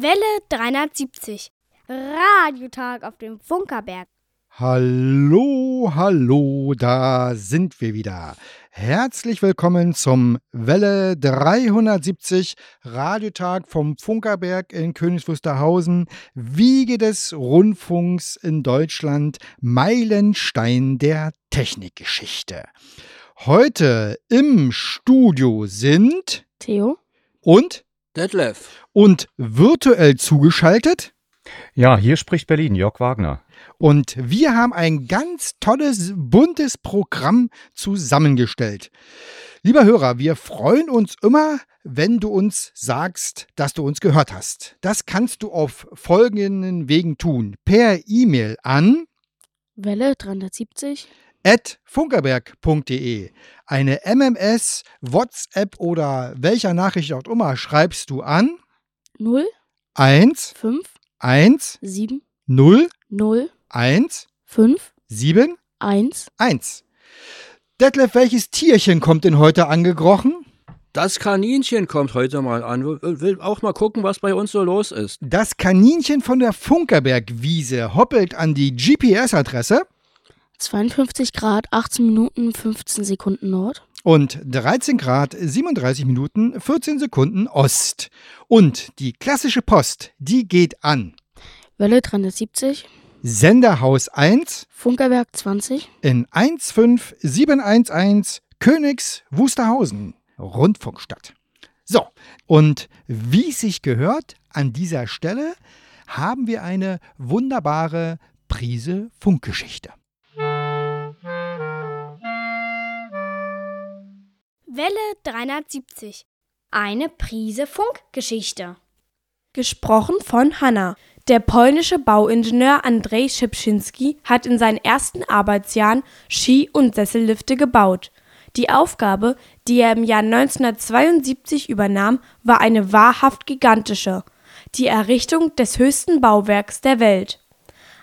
Welle 370. Radiotag auf dem Funkerberg. Hallo, hallo, da sind wir wieder. Herzlich willkommen zum Welle 370 Radiotag vom Funkerberg in Königs Wiege des Rundfunks in Deutschland, Meilenstein der Technikgeschichte. Heute im Studio sind Theo und Detlef. Und virtuell zugeschaltet? Ja, hier spricht Berlin, Jörg Wagner. Und wir haben ein ganz tolles, buntes Programm zusammengestellt. Lieber Hörer, wir freuen uns immer, wenn du uns sagst, dass du uns gehört hast. Das kannst du auf folgenden Wegen tun. Per E-Mail an Welle 370 at funkerberg.de. Eine MMS, WhatsApp oder welcher Nachricht auch immer schreibst du an. 0 1 5 1 7 0 0 1 5 7 1 1. Detlef, welches Tierchen kommt denn heute angekrochen? Das Kaninchen kommt heute mal an. Will auch mal gucken, was bei uns so los ist. Das Kaninchen von der Funkerbergwiese hoppelt an die GPS-Adresse 52 Grad, 18 Minuten, 15 Sekunden Nord. Und 13 Grad, 37 Minuten, 14 Sekunden Ost. Und die klassische Post, die geht an. Welle 370. Senderhaus 1. Funkerberg 20. In 15711 Königs Wusterhausen, Rundfunkstadt. So, und wie es sich gehört, an dieser Stelle haben wir eine wunderbare Prise Funkgeschichte. Welle 370. Eine Prise Funkgeschichte. Gesprochen von Hanna. Der polnische Bauingenieur Andrzej Szybczynski hat in seinen ersten Arbeitsjahren Ski- und Sessellifte gebaut. Die Aufgabe, die er im Jahr 1972 übernahm, war eine wahrhaft gigantische: die Errichtung des höchsten Bauwerks der Welt.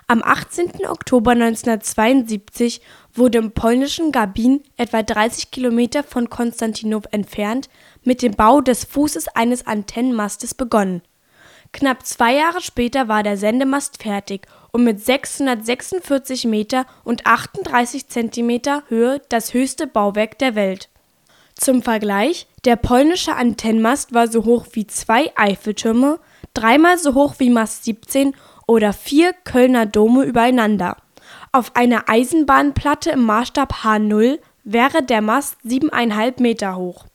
Am 18. Oktober 1972 wurde im polnischen Garbin, etwa 30 Kilometer von Konstantinow entfernt, mit dem Bau des Fußes eines Antennenmastes begonnen. Knapp zwei Jahre später war der Sendemast fertig und mit 646 Meter und 38 Zentimeter Höhe das höchste Bauwerk der Welt. Zum Vergleich, der polnische Antennenmast war so hoch wie zwei Eiffeltürme, dreimal so hoch wie Mast 17 oder vier Kölner Dome übereinander. Auf einer Eisenbahnplatte im Maßstab H0 wäre der Mast 7,5 Meter hoch.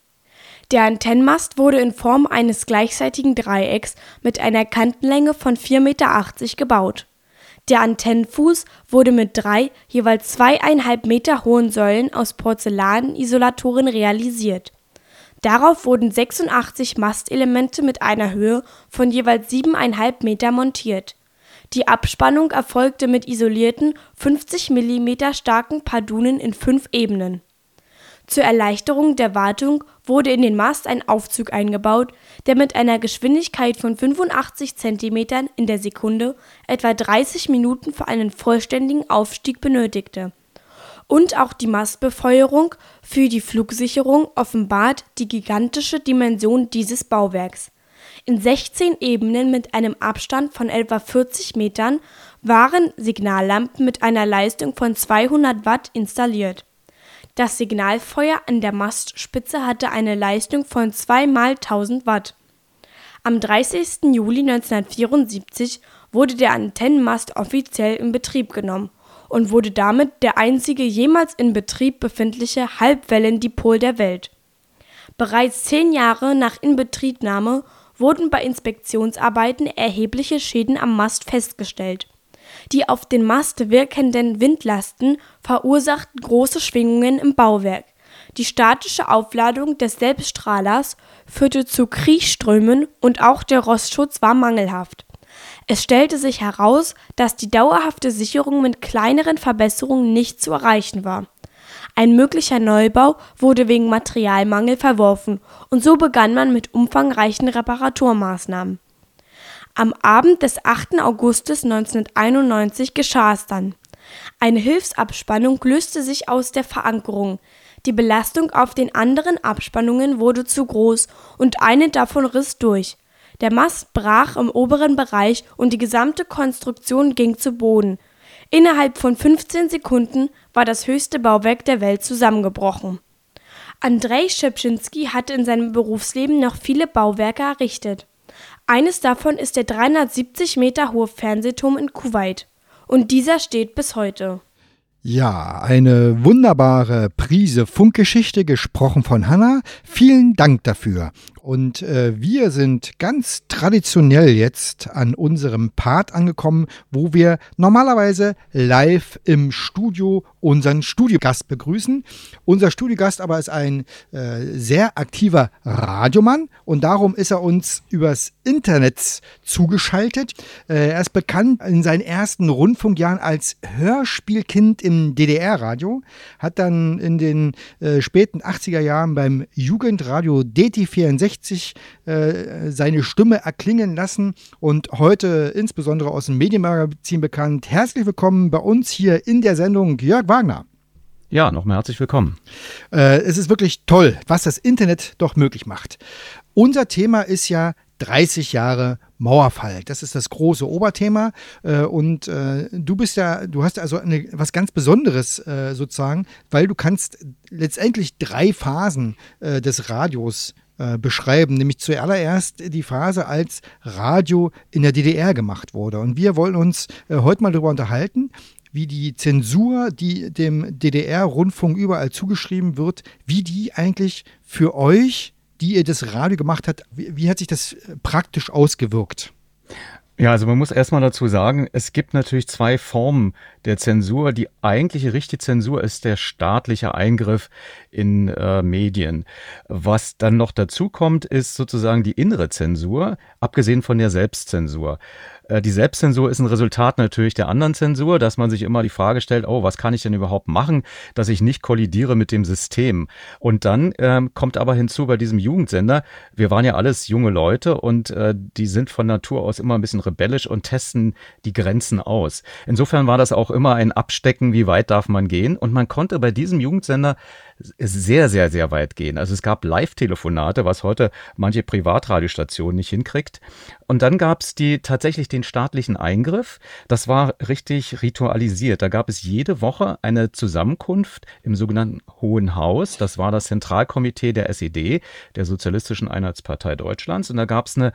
Der Antennenmast wurde in Form eines gleichseitigen Dreiecks mit einer Kantenlänge von 4,80 Meter gebaut. Der Antennenfuß wurde mit drei jeweils zweieinhalb Meter hohen Säulen aus Porzellanisolatoren realisiert. Darauf wurden 86 Mastelemente mit einer Höhe von jeweils 7,5 Meter montiert die Abspannung erfolgte mit isolierten, 50 mm starken Pardunen in fünf Ebenen. Zur Erleichterung der Wartung wurde in den Mast ein Aufzug eingebaut, der mit einer Geschwindigkeit von 85 cm in der Sekunde etwa 30 Minuten für einen vollständigen Aufstieg benötigte. Und auch die Mastbefeuerung für die Flugsicherung offenbart die gigantische Dimension dieses Bauwerks in 16 Ebenen mit einem Abstand von etwa 40 Metern waren Signallampen mit einer Leistung von 200 Watt installiert. Das Signalfeuer an der Mastspitze hatte eine Leistung von 2 mal 1000 Watt. Am 30. Juli 1974 wurde der Antennenmast offiziell in Betrieb genommen und wurde damit der einzige jemals in Betrieb befindliche Halbwellendipol der Welt. Bereits zehn Jahre nach Inbetriebnahme wurden bei Inspektionsarbeiten erhebliche Schäden am Mast festgestellt. Die auf den Mast wirkenden Windlasten verursachten große Schwingungen im Bauwerk. Die statische Aufladung des Selbststrahlers führte zu Kriechströmen und auch der Rostschutz war mangelhaft. Es stellte sich heraus, dass die dauerhafte Sicherung mit kleineren Verbesserungen nicht zu erreichen war. Ein möglicher Neubau wurde wegen Materialmangel verworfen und so begann man mit umfangreichen Reparaturmaßnahmen. Am Abend des 8. Augustes 1991 geschah es dann. Eine Hilfsabspannung löste sich aus der Verankerung. Die Belastung auf den anderen Abspannungen wurde zu groß und eine davon riss durch. Der Mast brach im oberen Bereich und die gesamte Konstruktion ging zu Boden. Innerhalb von 15 Sekunden war das höchste Bauwerk der Welt zusammengebrochen. Andrei Schipschinski hatte in seinem Berufsleben noch viele Bauwerke errichtet. Eines davon ist der 370 Meter hohe Fernsehturm in Kuwait. Und dieser steht bis heute. Ja, eine wunderbare Prise Funkgeschichte, gesprochen von Hanna. Vielen Dank dafür. Und äh, wir sind ganz traditionell jetzt an unserem Part angekommen, wo wir normalerweise live im Studio unseren Studiogast begrüßen. Unser Studiogast aber ist ein äh, sehr aktiver Radiomann und darum ist er uns übers Internet zugeschaltet. Äh, er ist bekannt in seinen ersten Rundfunkjahren als Hörspielkind im DDR-Radio, hat dann in den äh, späten 80er Jahren beim Jugendradio DT64 1960 äh, seine Stimme erklingen lassen und heute insbesondere aus dem Medienmagazin bekannt. Herzlich willkommen bei uns hier in der Sendung Jörg Wagner. Ja, nochmal herzlich willkommen. Äh, es ist wirklich toll, was das Internet doch möglich macht. Unser Thema ist ja 30 Jahre Mauerfall. Das ist das große Oberthema. Äh, und äh, du bist ja, du hast also eine, was ganz Besonderes äh, sozusagen, weil du kannst letztendlich drei Phasen des Radios äh, beschreiben, nämlich zuallererst die Phase, als Radio in der DDR gemacht wurde. Und wir wollen uns äh, heute mal darüber unterhalten, wie die Zensur, die dem DDR-Rundfunk überall zugeschrieben wird, wie die eigentlich für euch, die ihr das Radio gemacht habt, wie, wie hat sich das äh, praktisch ausgewirkt? Ja, also man muss erstmal dazu sagen, es gibt natürlich zwei Formen der Zensur. Die eigentliche richtige Zensur ist der staatliche Eingriff in äh, Medien. Was dann noch dazu kommt, ist sozusagen die innere Zensur, abgesehen von der Selbstzensur. Äh, die Selbstzensur ist ein Resultat natürlich der anderen Zensur, dass man sich immer die Frage stellt, oh, was kann ich denn überhaupt machen, dass ich nicht kollidiere mit dem System. Und dann ähm, kommt aber hinzu bei diesem Jugendsender, wir waren ja alles junge Leute und äh, die sind von Natur aus immer ein bisschen rebellisch und testen die Grenzen aus. Insofern war das auch immer ein Abstecken, wie weit darf man gehen. Und man konnte bei diesem Jugendsender sehr, sehr, sehr weit gehen. Also es gab Live-Telefonate, was heute manche Privatradiostation nicht hinkriegt. Und dann gab es die tatsächlich den staatlichen Eingriff. Das war richtig ritualisiert. Da gab es jede Woche eine Zusammenkunft im sogenannten Hohen Haus. Das war das Zentralkomitee der SED, der Sozialistischen Einheitspartei Deutschlands. Und da gab es eine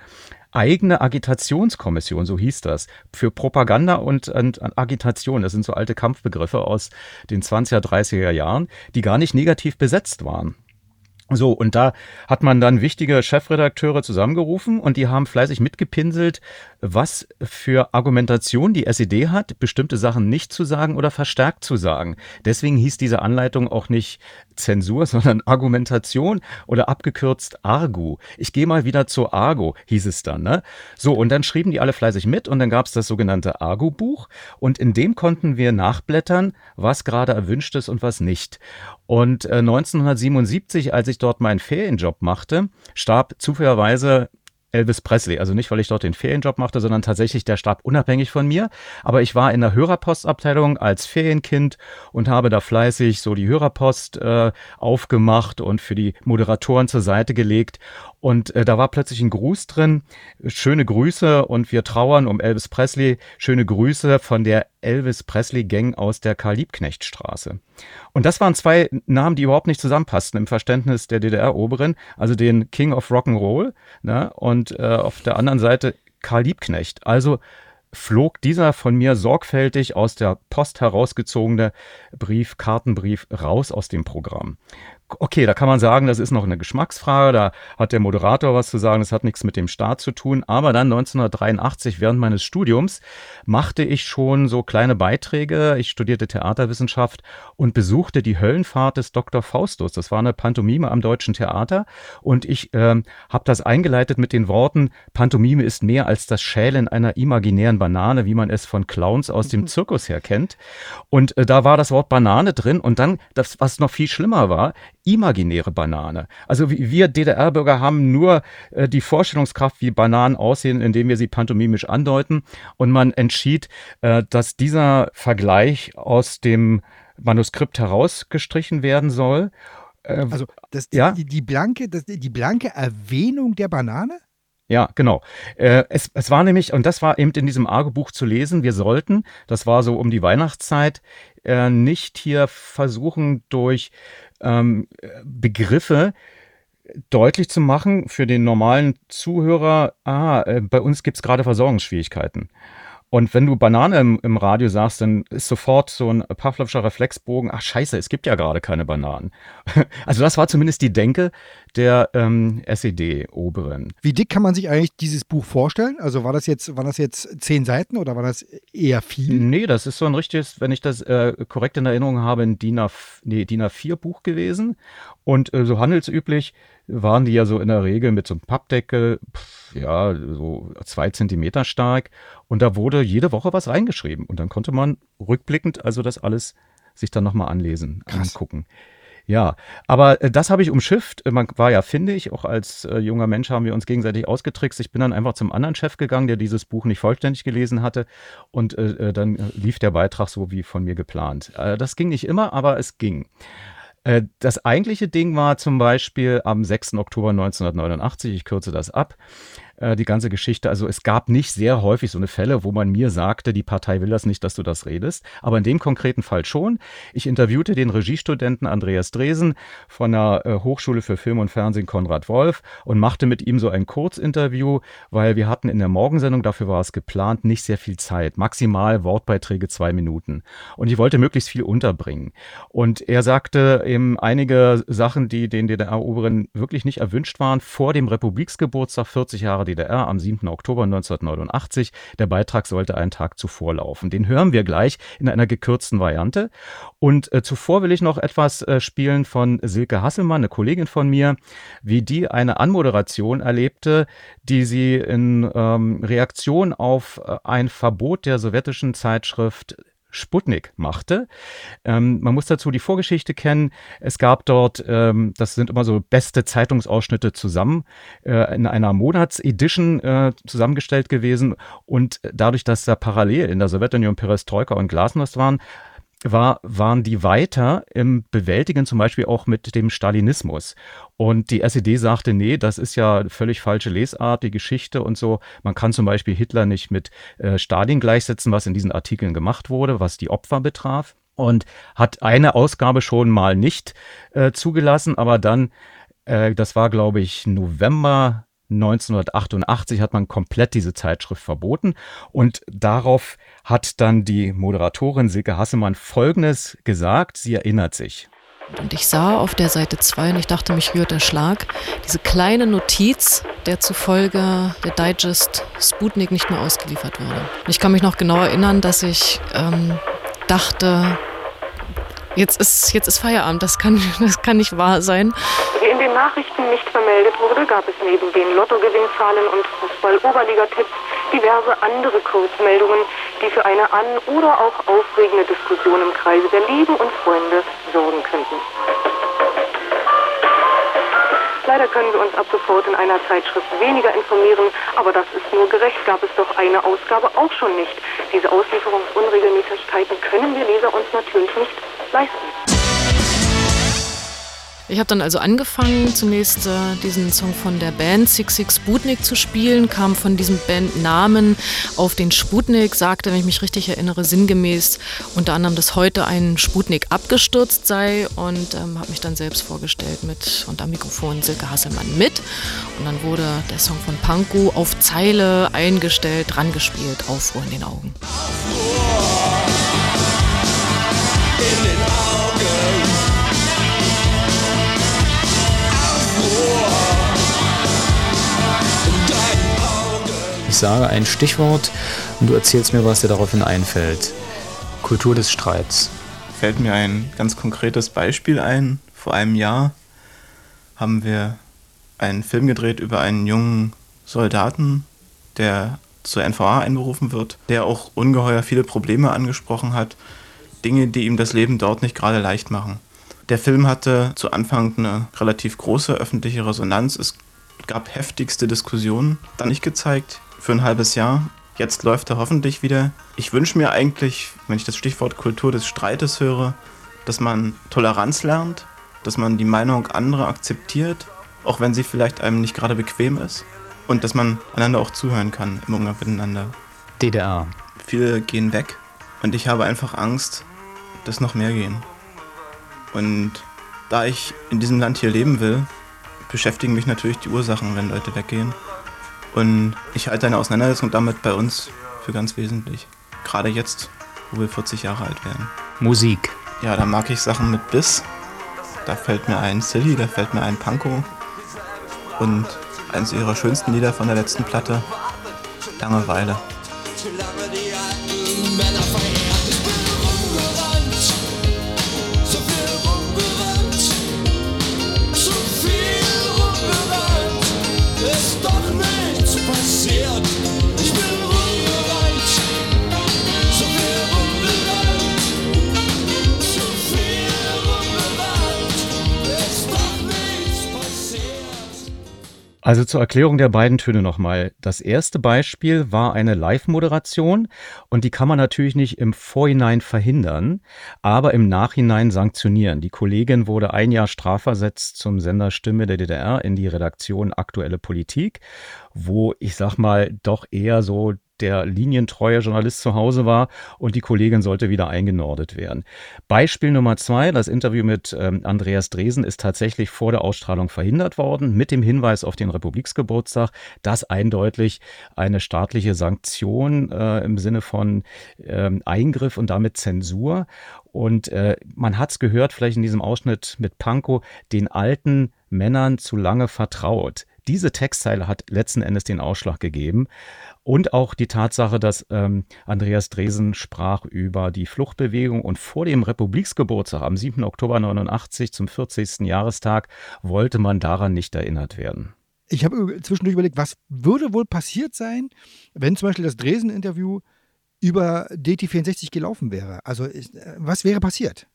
eigene Agitationskommission, so hieß das, für Propaganda und, und, Agitation. Das sind so alte Kampfbegriffe aus den 20er, 30er Jahren, die gar nicht negativ besetzt waren. So, und da hat man dann wichtige Chefredakteure zusammengerufen und die haben fleißig mitgepinselt, was für Argumentation die SED hat, bestimmte Sachen nicht zu sagen oder verstärkt zu sagen. Deswegen hieß diese Anleitung auch nicht Zensur, sondern Argumentation oder abgekürzt Argu. Ich gehe mal wieder zur Argo, hieß es dann. Ne? So, und dann schrieben die alle fleißig mit und dann gab es das sogenannte Argo-Buch und in dem konnten wir nachblättern, was gerade erwünscht ist und was nicht. Und äh, 1977, als ich dort meinen Ferienjob machte, starb zufälligerweise Elvis Presley. Also nicht, weil ich dort den Ferienjob machte, sondern tatsächlich der starb unabhängig von mir. Aber ich war in der Hörerpostabteilung als Ferienkind und habe da fleißig so die Hörerpost äh, aufgemacht und für die Moderatoren zur Seite gelegt. Und äh, da war plötzlich ein Gruß drin. Schöne Grüße und wir trauern um Elvis Presley. Schöne Grüße von der Elvis Presley Gang aus der Karl-Liebknecht-Straße. Und das waren zwei Namen, die überhaupt nicht zusammenpassten im Verständnis der DDR-Oberin. Also den King of Rock'n'Roll ne? und äh, auf der anderen Seite Karl Liebknecht. Also flog dieser von mir sorgfältig aus der Post herausgezogene Brief, Kartenbrief raus aus dem Programm okay, da kann man sagen, das ist noch eine Geschmacksfrage, da hat der Moderator was zu sagen, das hat nichts mit dem Staat zu tun. Aber dann 1983, während meines Studiums, machte ich schon so kleine Beiträge. Ich studierte Theaterwissenschaft und besuchte die Höllenfahrt des Dr. Faustus. Das war eine Pantomime am Deutschen Theater. Und ich ähm, habe das eingeleitet mit den Worten, Pantomime ist mehr als das Schälen einer imaginären Banane, wie man es von Clowns aus dem Zirkus her kennt. Und äh, da war das Wort Banane drin. Und dann, das, was noch viel schlimmer war, imaginäre Banane. Also wir DDR-Bürger haben nur äh, die Vorstellungskraft, wie Bananen aussehen, indem wir sie pantomimisch andeuten. Und man entschied, äh, dass dieser Vergleich aus dem Manuskript herausgestrichen werden soll. Äh, also das, ja? die, die, blanke, das, die blanke Erwähnung der Banane? Ja, genau. Äh, es, es war nämlich, und das war eben in diesem Argo-Buch zu lesen, wir sollten, das war so um die Weihnachtszeit, äh, nicht hier versuchen, durch ähm, Begriffe deutlich zu machen für den normalen Zuhörer, ah, äh, bei uns gibt es gerade Versorgungsschwierigkeiten. Und wenn du Banane im, im, Radio sagst, dann ist sofort so ein Pavlovscher Reflexbogen, ach scheiße, es gibt ja gerade keine Bananen. Also das war zumindest die Denke der ähm, SED-Oberen. Wie dick kann man sich eigentlich dieses Buch vorstellen? Also war das jetzt, waren das jetzt zehn Seiten oder war das eher viel? Nee, das ist so ein richtiges, wenn ich das äh, korrekt in Erinnerung habe, ein DIN, A, nee, DIN A4-Buch gewesen. Und äh, so handelsüblich waren die ja so in der Regel mit so einem Pappdeckel, pf, ja, so zwei Zentimeter stark. Und da wurde jede Woche was reingeschrieben. Und dann konnte man rückblickend also das alles sich dann nochmal anlesen, Krass. angucken. Ja, aber äh, das habe ich umschifft. Man war ja findig, auch als äh, junger Mensch haben wir uns gegenseitig ausgetrickst. Ich bin dann einfach zum anderen Chef gegangen, der dieses Buch nicht vollständig gelesen hatte. Und äh, äh dann äh, lief der Beitrag so wie von mir geplant. Äh, das ging nicht immer, aber es ging. Äh, das eigentliche Ding war zum Beispiel am 6. Oktober 1989, ich kürze das ab, äh, die ganze Geschichte. Also es gab nicht sehr häufig so eine Fälle, wo man mir sagte, die Partei will das nicht, dass du das redest. Aber in dem konkreten Fall schon. Ich interviewte den Regiestudenten Andreas Dresen von der äh, Hochschule für Film und Fernsehen Konrad Wolf und machte mit ihm so ein Kurzinterview, weil wir hatten in der Morgensendung, dafür war es geplant, nicht sehr viel Zeit. Maximal Wortbeiträge zwei Minuten. Und ich wollte möglichst viel unterbringen. Und er sagte eben einige Sachen, die den DDR-Oberen wirklich nicht erwünscht waren, vor dem Republiksgeburtstag 40 Jahre DDR am 7. Oktober 1989. Der Beitrag sollte einen Tag zuvor laufen. Den hören wir gleich in einer gekürzten Variante. Und äh, zuvor will ich noch etwas äh, spielen von Silke Hasselmann, eine Kollegin von mir, wie die eine Anmoderation erlebte, die sie in ähm, Reaktion auf äh, ein Verbot der sowjetischen Zeitschrift Sputnik machte. Ähm, man muss dazu die Vorgeschichte kennen. Es gab dort, ähm, das sind immer so beste Zeitungsausschnitte zusammen, äh, in einer Monatsedition äh, zusammengestellt gewesen. Und dadurch, dass da parallel in der Sowjetunion Perestroika und Glasnost waren, war, waren die weiter im Bewältigen, zum Beispiel auch mit dem Stalinismus. Und die SED sagte, nee, das ist ja völlig falsche Lesart, die Geschichte und so. Man kann zum Beispiel Hitler nicht mit äh, Stalin gleichsetzen, was in diesen Artikeln gemacht wurde, was die Opfer betraf. Und hat eine Ausgabe schon mal nicht äh, zugelassen, aber dann, äh, das war glaube ich November 1988 hat man komplett diese Zeitschrift verboten und darauf hat dann die Moderatorin Silke Hassemann Folgendes gesagt, sie erinnert sich. Und ich sah auf der Seite 2 und ich dachte, mich rührt der Schlag, diese kleine Notiz, der zufolge der Digest Sputnik nicht mehr ausgeliefert wurde. Ich kann mich noch genau erinnern, dass ich ähm, dachte, jetzt ist, jetzt ist Feierabend, das kann, das kann nicht wahr sein. Wie in den Nachrichten nicht vermeldet wurde, gab es neben den Lottogewinnzahlen und Fußball-Oberliga-Tipps diverse andere Kurzmeldungen, die für eine an- oder auch aufregende Diskussion im Kreise der Lieben und Freunde sorgen könnten. Leider können wir uns ab sofort in einer Zeitschrift weniger informieren, aber das ist nur gerecht, gab es doch eine Ausgabe auch schon nicht. Diese Auslieferungsunregelmäßigkeiten können wir Leser uns natürlich nicht leisten. Ich habe dann also angefangen, zunächst äh, diesen Song von der Band Six Six Sputnik zu spielen, kam von diesem Bandnamen auf den Sputnik, sagte, wenn ich mich richtig erinnere, sinngemäß unter anderem, dass heute ein Sputnik abgestürzt sei und ähm, habe mich dann selbst vorgestellt mit und am Mikrofon Silke Hasselmann mit. Und dann wurde der Song von Pankow auf Zeile eingestellt, dran gespielt, Aufruhr in den Augen. Aufruhr in den Augen. Ich sage ein Stichwort und du erzählst mir, was dir daraufhin einfällt. Kultur des Streits. Fällt mir ein ganz konkretes Beispiel ein. Vor einem Jahr haben wir einen Film gedreht über einen jungen Soldaten, der zur NVA einberufen wird, der auch ungeheuer viele Probleme angesprochen hat, Dinge, die ihm das Leben dort nicht gerade leicht machen. Der Film hatte zu Anfang eine relativ große öffentliche Resonanz. Es gab heftigste Diskussionen. Dann nicht gezeigt für ein halbes Jahr. Jetzt läuft er hoffentlich wieder. Ich wünsche mir eigentlich, wenn ich das Stichwort Kultur des Streites höre, dass man Toleranz lernt, dass man die Meinung anderer akzeptiert, auch wenn sie vielleicht einem nicht gerade bequem ist. und dass man einander auch zuhören kann im Umgang miteinander. DDR. Viele gehen weg und ich habe einfach Angst, dass noch mehr gehen. Und da ich in diesem Land hier leben will, beschäftigen mich natürlich die Ursachen, wenn Leute weggehen. Und ich halte eine Auseinandersetzung damit bei uns für ganz wesentlich. Gerade jetzt, wo wir 40 Jahre alt werden. Musik. Ja, da mag ich Sachen mit Biss. Da fällt mir ein Silly, da fällt mir ein Panko. Und eines ihrer schönsten Lieder von der letzten Platte, Langeweile. Solange Also zur Erklärung der beiden Töne nochmal. Das erste Beispiel war eine Live-Moderation und die kann man natürlich nicht im Vorhinein verhindern, aber im Nachhinein sanktionieren. Die Kollegin wurde ein Jahr strafversetzt zum Sender Stimme der DDR in die Redaktion Aktuelle Politik, wo ich sag mal doch eher so der linientreue Journalist zu Hause war und die Kollegin sollte wieder eingenordet werden. Beispiel Nummer zwei, das Interview mit ähm, Andreas Dresen ist tatsächlich vor der Ausstrahlung verhindert worden, mit dem Hinweis auf den Republiksgeburtstag, dass eindeutig eine staatliche Sanktion äh, im Sinne von ähm, Eingriff und damit Zensur. Und äh, man hat es gehört, vielleicht in diesem Ausschnitt mit Pankow, den alten Männern zu lange vertraut. Diese Textzeile hat letzten Endes den Ausschlag gegeben. Und auch die Tatsache, dass ähm, Andreas Dresen sprach über die Fluchtbewegung und vor dem Republiksgeburtstag am 7. Oktober 89 zum 40. Jahrestag wollte man daran nicht erinnert werden. Ich habe zwischendurch überlegt, was würde wohl passiert sein, wenn zum Beispiel das Dresen-Interview über DT64 gelaufen wäre? Also, äh, was wäre passiert?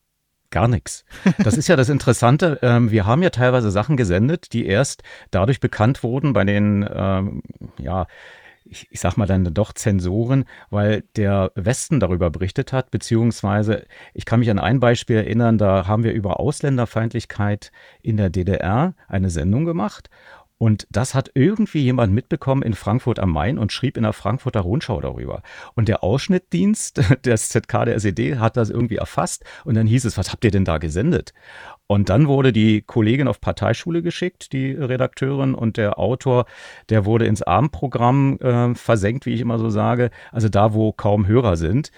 Gar nichts. Das ist ja das Interessante. Ähm, wir haben ja teilweise Sachen gesendet, die erst dadurch bekannt wurden bei den, ähm, ja, ich, ich sag mal dann doch Zensoren, weil der Westen darüber berichtet hat, beziehungsweise ich kann mich an ein Beispiel erinnern, da haben wir über Ausländerfeindlichkeit in der DDR eine Sendung gemacht und das hat irgendwie jemand mitbekommen in Frankfurt am Main und schrieb in der Frankfurter Rundschau darüber. Und der Ausschnittdienst des ZK der SED hat das irgendwie erfasst und dann hieß es, was habt ihr denn da gesendet? Und dann wurde die Kollegin auf Parteischule geschickt, die Redakteurin, und der Autor, der wurde ins Abendprogramm äh, versenkt, wie ich immer so sage, also da, wo kaum Hörer sind.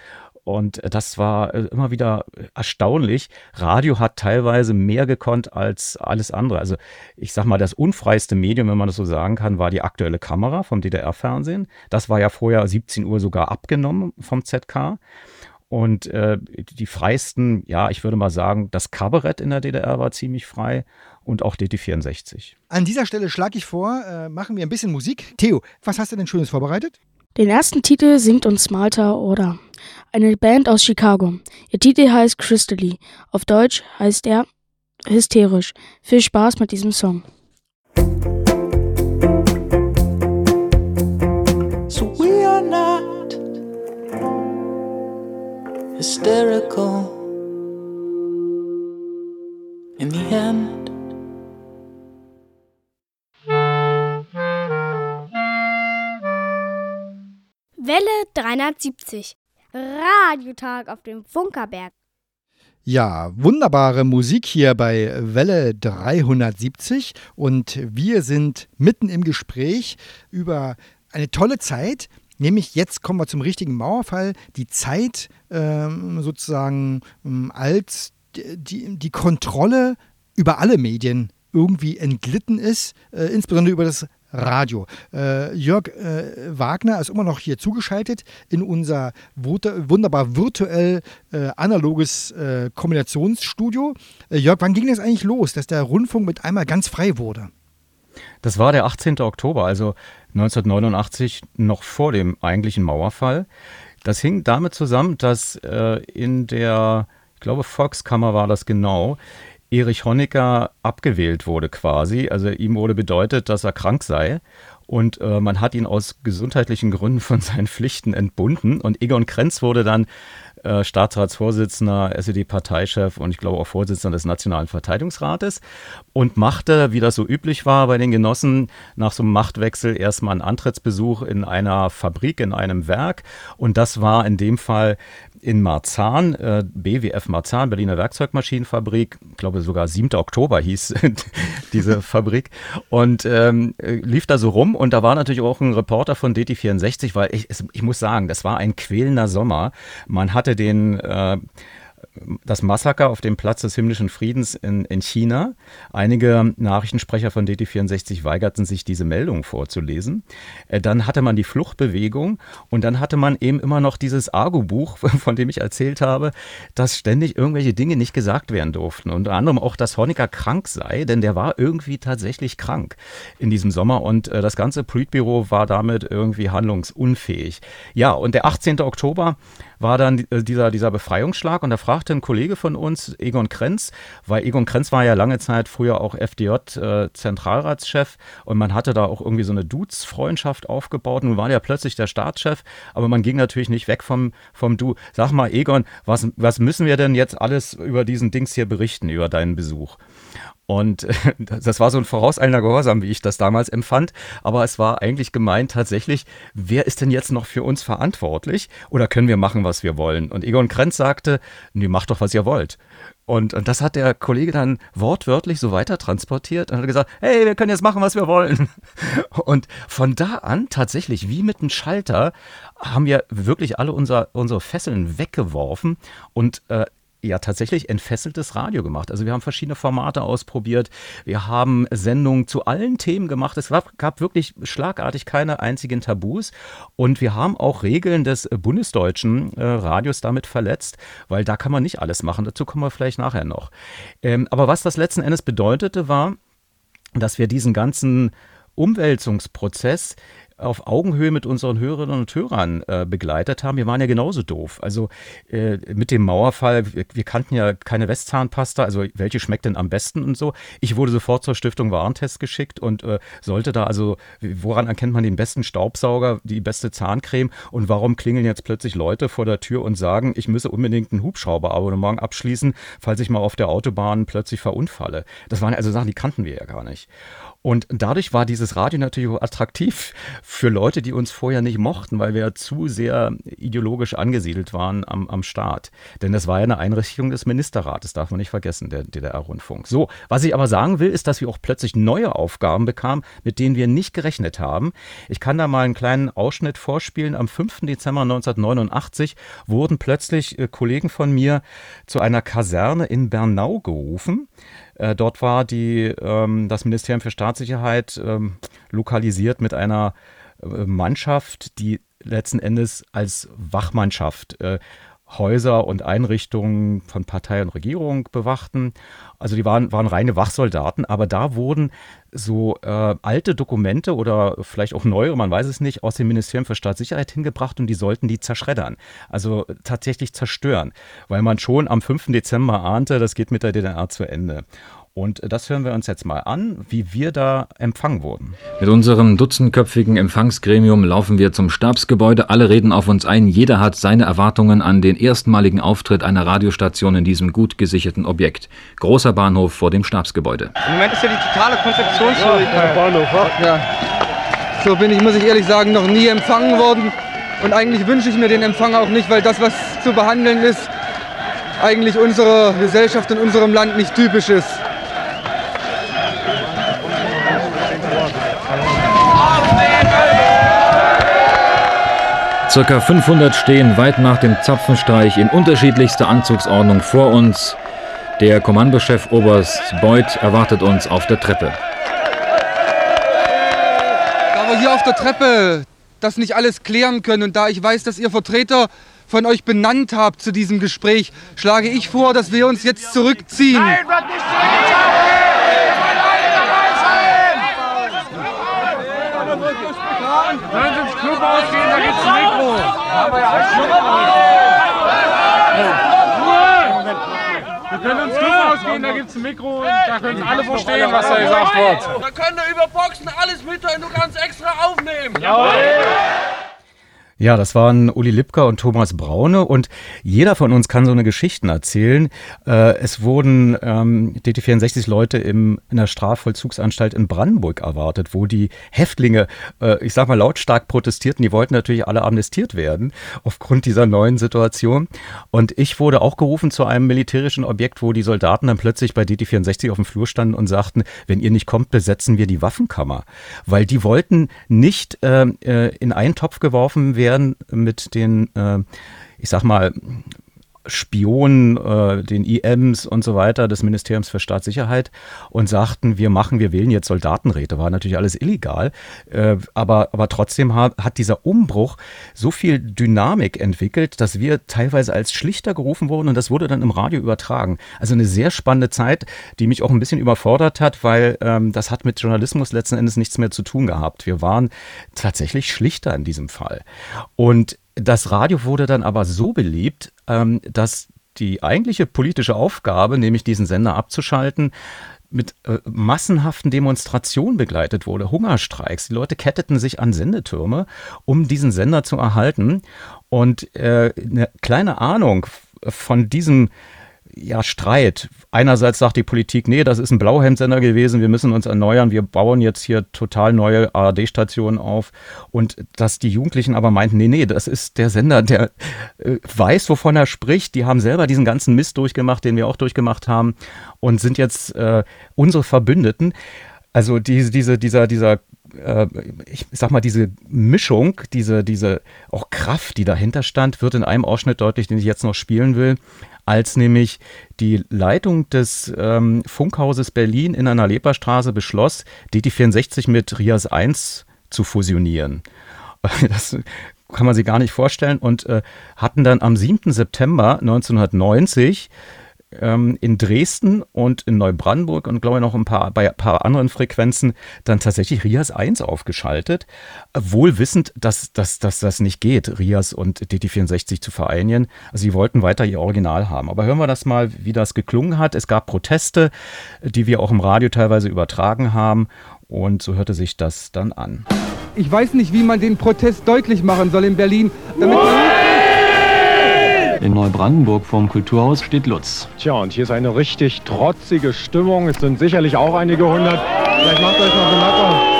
Und das war äh, immer wieder erstaunlich. Radio hat teilweise mehr gekonnt als alles andere. Also ich sag mal, das unfreiste Medium, wenn man das so sagen kann, war die aktuelle Kamera vom DDR-Fernsehen. Das war ja vorher 17 Uhr sogar abgenommen vom ZK. Und äh, die freisten, ja, ich würde mal sagen, das Kabarett in der DDR war ziemlich frei und auch DT64. An dieser Stelle schlage ich vor, äh, machen wir ein bisschen Musik. Theo, was hast du denn Schönes vorbereitet? Den ersten Titel singt uns Malta Order, eine Band aus Chicago. Ihr Titel heißt Crystally. Auf Deutsch heißt er hysterisch. Viel Spaß mit diesem Song. So we are not hysterical in the end. Welle 370. Radiotag auf dem Funkerberg. Ja, wunderbare Musik hier bei Welle 370 und wir sind mitten im Gespräch über eine tolle Zeit, nämlich jetzt kommen wir zum richtigen Mauerfall, die Zeit ähm, sozusagen ähm, als die, die Kontrolle über alle Medien irgendwie entglitten ist, äh, insbesondere über das Radio. Äh, Jörg äh, Wagner ist immer noch hier zugeschaltet in unser wunderbar virtuell äh, analoges äh, Kombinationsstudio. Äh, Jörg, wann ging das eigentlich los, dass der Rundfunk mit einmal ganz frei wurde? Das war der 18. Oktober, also 1989, noch vor dem eigentlichen Mauerfall. Das hing damit zusammen, dass äh, in der, ich glaube, Volkskammer war das genau, Erich Honecker abgewählt wurde quasi. Also ihm wurde bedeutet, dass er krank sei. und äh, man hat ihn aus gesundheitlichen Gründen von seinen Pflichten entbunden und Egon Krenz wurde dann äh, Staatsratsvorsitzender, SED-Parteichef und ich glaube auch Vorsitzender des Nationalen Verteidigungsrates und machte, wie das so üblich war bei den Genossen, nach so einem Machtwechsel erstmal einen Antrittsbesuch in einer Fabrik, in einem Werk und das war in dem Fall in Marzahn, äh, BWF Marzahn, Berliner Werkzeugmaschinenfabrik, ich glaube sogar 7. Oktober hieß diese Fabrik und ähm, lief da so rum und da war natürlich auch ein Reporter von DT64, weil ich, ich muss sagen, das war ein quälender Sommer. Man hatte den äh, das Massaker auf dem Platz des himmlischen Friedens in, in China. Einige Nachrichtensprecher von DT64 weigerten sich, diese Meldung vorzulesen. Äh, Dann hatte man die Fluchtbewegung und dann hatte man eben immer noch dieses Argo-Buch, von dem ich erzählt habe, dass ständig irgendwelche Dinge nicht gesagt werden durften. Unter anderem auch, dass Honecker krank sei, denn der war irgendwie tatsächlich krank in diesem Sommer und äh, das ganze Politbüro war damit irgendwie handlungsunfähig. Ja, und der 18. Oktober war dann äh, dieser, dieser Befreiungsschlag und da fragte ein Kollege von uns, Egon Krenz, weil Egon Krenz war ja lange Zeit früher auch FDJ-Zentralratschef äh, und man hatte da auch irgendwie so eine Dudes-Freundschaft aufgebaut. Nun war der plötzlich der Staatschef, aber man ging natürlich nicht weg vom, vom Du. Sag mal, Egon, was, was müssen wir denn jetzt alles über diesen Dings hier berichten, über deinen Besuch? Und das war so ein vorauseilender Gehorsam, wie ich das damals empfand. Aber es war eigentlich gemeint tatsächlich, wer ist denn jetzt noch für uns verantwortlich? Oder können wir machen, was wir wollen? Und Egon Krenz sagte, nee, macht doch, was ihr wollt. Und, und das hat der Kollege dann wortwörtlich so weiter transportiert und hat gesagt, hey, wir können jetzt machen, was wir wollen. Und von da an tatsächlich wie mit einem Schalter haben wir wirklich alle unser, unsere Fesseln weggeworfen und äh, ja tatsächlich entfesseltes Radio gemacht. Also wir haben verschiedene Formate ausprobiert. Wir haben Sendungen zu allen Themen gemacht. Es gab, wirklich schlagartig keine einzigen Tabus. Und wir haben auch Regeln des bundesdeutschen äh, Radios damit verletzt, weil da kann man nicht alles machen. Dazu kommen wir vielleicht nachher noch. Ähm, aber was das letzten Endes bedeutete, war, dass wir diesen ganzen Umwälzungsprozess auf Augenhöhe mit unseren Hörerinnen und Hörern äh, begleitet haben. Wir waren ja genauso doof. Also äh, mit dem Mauerfall, wir, wir, kannten ja keine Westzahnpasta, also welche schmeckt denn am besten und so. Ich wurde sofort zur Stiftung Warentest geschickt und äh, sollte da also, woran erkennt man den besten Staubsauger, die beste Zahncreme und warum klingeln jetzt plötzlich Leute vor der Tür und sagen, ich müsse unbedingt ein Hubschrauberabonnement abschließen, falls ich mal auf der Autobahn plötzlich verunfalle. Das waren also Sachen, die kannten wir ja gar nicht. Und dadurch war dieses Radio natürlich auch attraktiv für Leute, die uns vorher nicht mochten, weil wir ja zu sehr ideologisch angesiedelt waren am, am Start. Denn das war ja eine Einrichtung des Ministerrates, darf man nicht vergessen, der DDR-Rundfunk. So, was ich aber sagen will, ist, dass wir auch plötzlich neue Aufgaben bekamen, mit denen wir nicht gerechnet haben. Ich kann da mal einen kleinen Ausschnitt vorspielen. Am 5. Dezember 1989 wurden plötzlich äh, Kollegen von mir zu einer Kaserne in Bernau gerufen. Äh, dort war die, ähm, das Ministerium für Staatssicherheit ähm, lokalisiert mit einer äh, Mannschaft, die letzten Endes als Wachmannschaft äh, Häuser und Einrichtungen von Partei und Regierung bewachten. Also die waren, waren reine Wachsoldaten, aber da wurden so äh, alte Dokumente oder vielleicht auch neuere, man weiß es nicht, aus dem Ministerium für Staatssicherheit hingebracht und die sollten die zerschreddern. Also tatsächlich zerstören, weil man schon am 5. Dezember ahnte, das geht mit der DDR zu Ende. Und das hören wir uns jetzt mal an, wie wir da empfangen wurden. Mit unserem dutzendköpfigen Empfangsgremium laufen wir zum Stabsgebäude. Alle reden auf uns ein. Jeder hat seine Erwartungen an den erstmaligen Auftritt einer Radiostation in diesem gut gesicherten Objekt. Großer Bahnhof vor dem Stabsgebäude. Im Moment ist ja die totale Konzeptionslosigkeit. Ja, Bahnhof, ja. So bin ich, muss ich ehrlich sagen, noch nie empfangen worden. Und eigentlich wünsche ich mir den Empfang auch nicht, weil das, was zu behandeln ist, eigentlich unserer Gesellschaft und unserem Land nicht typisch ist. Circa 500 stehen weit nach dem Zapfenstreich in unterschiedlichster Anzugsordnung vor uns. Der Kommandochef Oberst Beuth erwartet uns auf der Treppe. Da wir hier auf der Treppe das nicht alles klären können und da ich weiß, dass ihr Vertreter von euch benannt habt zu diesem Gespräch, schlage ich vor, dass wir uns jetzt zurückziehen. Nein, Können Sie ins Club ausgehen, da gibt's ein Mikro. Aber ja, Wir können ins Club ausgehen, da gibt's ein Mikro und da können alle verstehen, was da gesagt wird. Da können wir über Boxen alles mitteilen, du kannst extra aufnehmen. Jawohl. Ja, das waren Uli Lipka und Thomas Braune und jeder von uns kann so eine Geschichten erzählen. Äh, es wurden ähm, DT64 Leute im, in der Strafvollzugsanstalt in Brandenburg erwartet, wo die Häftlinge, äh, ich sag mal, lautstark protestierten. Die wollten natürlich alle amnestiert werden aufgrund dieser neuen Situation. Und ich wurde auch gerufen zu einem militärischen Objekt, wo die Soldaten dann plötzlich bei DT64 auf dem Flur standen und sagten, wenn ihr nicht kommt, besetzen wir die Waffenkammer. Weil die wollten nicht äh, äh in einen Topf geworfen werden, werden mit den, äh, ich sag mal, Spionen, äh, den IMs und so weiter des Ministeriums für Staatssicherheit und sagten, wir machen, wir wählen jetzt Soldatenräte. War natürlich alles illegal, äh, aber, aber trotzdem hat, hat dieser Umbruch so viel Dynamik entwickelt, dass wir teilweise als Schlichter gerufen wurden und das wurde dann im Radio übertragen. Also eine sehr spannende Zeit, die mich auch ein bisschen überfordert hat, weil ähm, das hat mit Journalismus letzten Endes nichts mehr zu tun gehabt. Wir waren tatsächlich Schlichter in diesem Fall. Und das Radio wurde dann aber so beliebt, ähm, dass die eigentliche politische Aufgabe, nämlich diesen Sender abzuschalten, mit äh, massenhaften Demonstrationen begleitet wurde, Hungerstreiks. Die Leute ketteten sich an Sendetürme, um diesen Sender zu erhalten. Und äh, eine kleine Ahnung von diesem ja, Streit. Einerseits sagt die Politik, nee, das ist ein Blauhemdsender gewesen, wir müssen uns erneuern, wir bauen jetzt hier total neue ARD-Stationen auf. Und dass die Jugendlichen aber meinten, nee, nee, das ist der Sender, der äh, weiß, wovon er spricht. Die haben selber diesen ganzen Mist durchgemacht, den wir auch durchgemacht haben und sind jetzt äh, unsere Verbündeten. Also diese, diese, dieser, dieser äh, ich sag mal, diese Mischung, diese, diese auch Kraft, die dahinter stand, wird in einem Ausschnitt deutlich, den ich jetzt noch spielen will als nämlich die Leitung des ähm, Funkhauses Berlin in einer Leberstraße beschloss, DT64 mit RIAS 1 zu fusionieren. Das kann man sich gar nicht vorstellen und äh, hatten dann am 7. September 1990 ähm, in Dresden und in Neubrandenburg und glaube ich noch ein paar, bei ein paar anderen Frequenzen dann tatsächlich Rias 1 aufgeschaltet, wohl wissend, dass, dass, dass das nicht geht, Rias und DT64 zu vereinigen. Also sie wollten weiter ihr Original haben. Aber hören wir das mal, wie das geklungen hat. Es gab Proteste, die wir auch im Radio teilweise übertragen haben und so hörte sich das dann an. Ich weiß nicht, wie man den Protest deutlich machen soll in Berlin, damit man in Neubrandenburg vorm Kulturhaus steht Lutz. Tja, und hier ist eine richtig trotzige Stimmung. Es sind sicherlich auch einige hundert. Vielleicht macht euch noch so locker.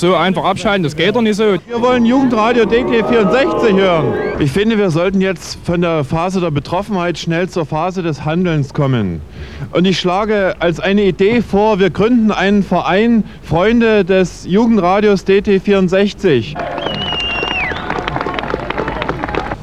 So einfach abschalten, das geht doch nicht so. Wir wollen Jugendradio DT64 hören. Ich finde, wir sollten jetzt von der Phase der Betroffenheit schnell zur Phase des Handelns kommen. Und ich schlage als eine Idee vor, wir gründen einen Verein Freunde des Jugendradios DT64.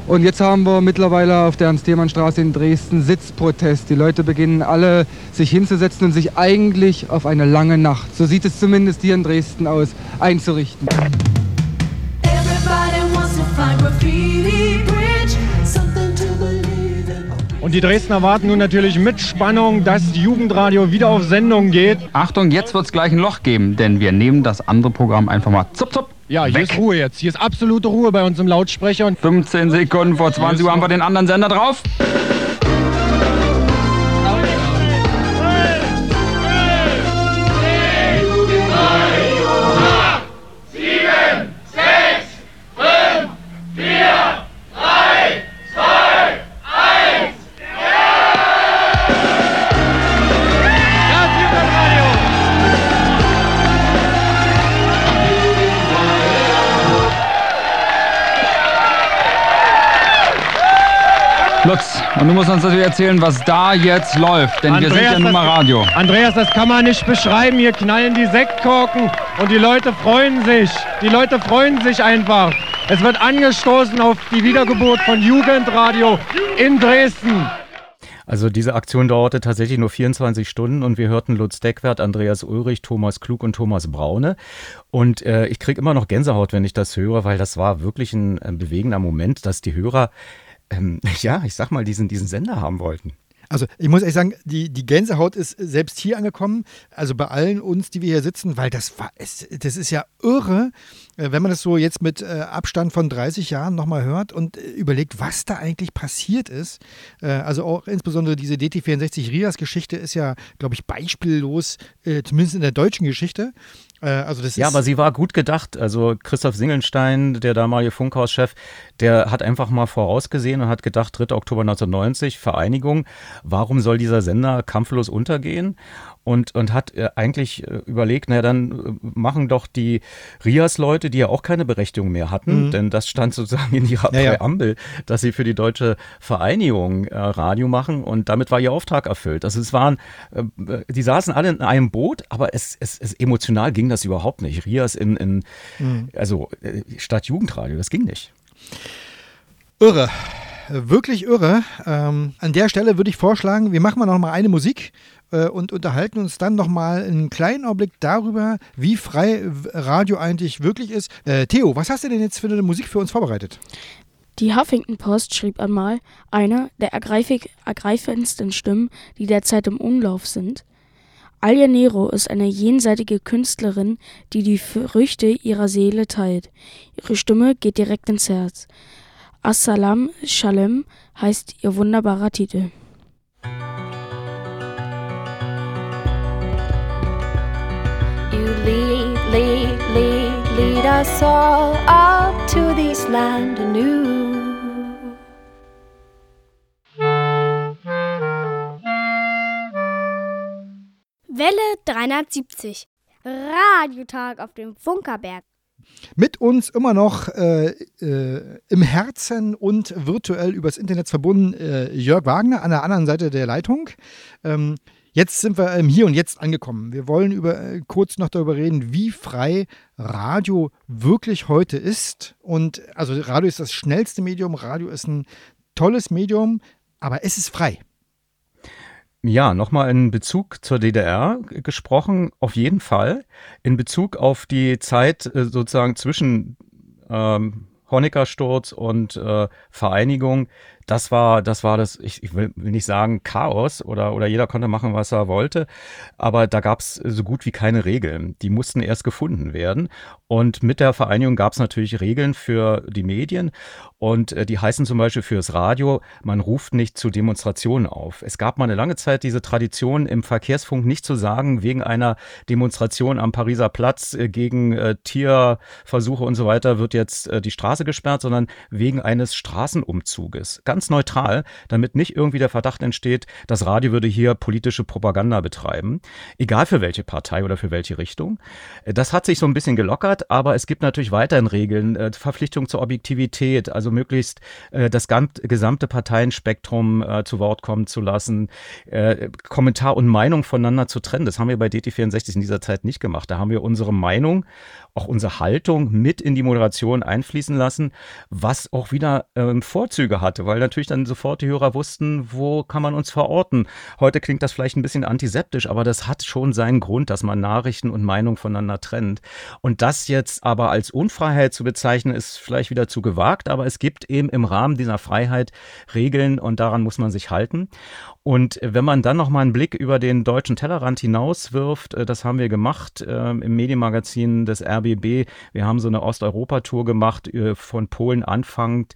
Und jetzt haben wir mittlerweile auf der Ernst-Thiemann-Straße in Dresden Sitzprotest. Die Leute beginnen alle sich hinzusetzen und sich eigentlich auf eine lange Nacht, so sieht es zumindest hier in Dresden aus, einzurichten. Und die Dresdner warten nun natürlich mit Spannung, dass Jugendradio wieder auf Sendung geht. Achtung, jetzt wird es gleich ein Loch geben, denn wir nehmen das andere Programm einfach mal zup, zup ja, hier Weg. ist Ruhe jetzt. Hier ist absolute Ruhe bei uns im Lautsprecher. Und 15 Sekunden vor 20 Uhr haben wir den anderen Sender drauf. Und du musst uns natürlich erzählen, was da jetzt läuft, denn Andreas, wir sind ja nun mal Radio. Andreas, das kann man nicht beschreiben. Hier knallen die Sektkorken und die Leute freuen sich. Die Leute freuen sich einfach. Es wird angestoßen auf die Wiedergeburt von Jugendradio in Dresden. Also diese Aktion dauerte tatsächlich nur 24 Stunden und wir hörten Lutz Deckwert, Andreas Ulrich, Thomas Klug und Thomas Braune. Und äh, ich kriege immer noch Gänsehaut, wenn ich das höre, weil das war wirklich ein, ein bewegender Moment, dass die Hörer ähm, ja, ich sag mal, diesen, diesen Sender haben wollten. Also ich muss ehrlich sagen, die, die Gänsehaut ist selbst hier angekommen, also bei allen uns, die wir hier sitzen, weil das war, das ist ja irre, äh, wenn man das so jetzt mit äh, Abstand von 30 Jahren nochmal hört und äh, überlegt, was da eigentlich passiert ist. Also auch insbesondere diese DT64 Rias-Geschichte ist ja, glaube ich, beispiellos, zumindest in der deutschen Geschichte. Äh, also ja, aber sie war gut gedacht. Also Christoph Singelstein, der damalige Funkhauschef, der hat einfach mal vorausgesehen und hat gedacht, 3. Oktober 1990, Vereinigung, warum soll dieser Sender kampflos untergehen? Und, und hat äh, eigentlich äh, überlegt, naja, dann äh, machen doch die Rias-Leute, die ja auch keine Berechtigung mehr hatten, Mhm. denn das stand sozusagen in ihrer Ja, ja. Präambel, dass sie für die deutsche Vereinigung äh, Radio machen und damit war ihr Auftrag erfüllt. Also es waren, äh, die saßen alle in einem Boot, aber es, es, es emotional ging das überhaupt nicht. Rias in, in Mhm. also äh, statt Jugendradio, das ging nicht. Irre. Wirklich irre. Ähm, an der Stelle würde ich vorschlagen, wir machen mal noch mal eine Musik äh, und unterhalten uns dann noch mal einen kleinen Augenblick darüber, wie frei Radio eigentlich wirklich ist. Äh, Theo, was hast du denn jetzt für eine Musik für uns vorbereitet? Die Huffington Post schrieb einmal, eine der ergreifendsten Stimmen, die derzeit im Umlauf sind. Alia Nero ist eine jenseitige Künstlerin, die die Früchte ihrer Seele teilt. Ihre Stimme geht direkt ins Herz. Assalam Shalem heißt ihr wunderbarer Titel. You lead, lead, lead, lead us all up to this land anew. Welle 370. Radiotag auf dem Funkerberg. Mit uns immer noch äh, äh, im Herzen und virtuell übers Internet verbunden äh, Jörg Wagner an der anderen Seite der Leitung. Ähm, jetzt sind wir im Hier und Jetzt angekommen. Wir wollen über, äh, kurz noch darüber reden, wie frei Radio wirklich heute ist. Und also Radio ist das schnellste Medium, Radio ist ein tolles Medium, aber es ist frei. Ja, nochmal in Bezug zur DDR gesprochen, auf jeden Fall. In Bezug auf die Zeit äh, sozusagen zwischen ähm, Honecker-Sturz und äh, Vereinigung, das war, das war das, ich, ich will, nicht sagen Chaos oder, oder jeder konnte machen, was er wollte, aber da gab es so gut wie keine Regeln. Die mussten erst gefunden werden. Und mit der Vereinigung gab es natürlich Regeln für die Medien und äh, die heißen zum Beispiel fürs Radio, man ruft nicht zu Demonstrationen auf. Es gab mal eine lange Zeit diese Tradition im Verkehrsfunk nicht zu sagen, wegen einer Demonstration am Pariser Platz äh, gegen äh, Tierversuche und so weiter wird jetzt äh, die Straße gesperrt, sondern wegen eines Straßenumzuges. Ganz neutral, damit nicht irgendwie der Verdacht entsteht, das Radio würde hier politische Propaganda betreiben, egal für welche Partei oder für welche Richtung. Das hat sich so ein bisschen gelockert, aber es gibt natürlich weiterhin Regeln, äh, Verpflichtung zur Objektivität, also möglichst äh, das gesamte Parteienspektrum äh, zu Wort kommen zu lassen, Kommentar und Meinung voneinander zu trennen. Das haben wir bei DT64 in dieser Zeit nicht gemacht. Da haben wir unsere Meinung, auch unsere Haltung mit in die Moderation einfließen lassen, was auch wieder ähm, Vorzüge hatte, weil natürlich dann sofort die Hörer wussten, wo kann man uns verorten. Heute klingt das vielleicht ein bisschen antiseptisch, aber das hat schon seinen Grund, dass man Nachrichten und Meinung voneinander trennt. Und das jetzt aber als Unfreiheit zu bezeichnen, ist vielleicht wieder zu gewagt, aber es gibt eben im Rahmen dieser Freiheit Regeln und daran muss man sich halten. Und wenn man dann noch mal einen Blick über den deutschen Tellerrand hinauswirft, äh, das haben wir gemacht äh, im Medienmagazin des RBB. Wir haben so eine Osteuropa-Tour gemacht, äh, von Polen anfangend,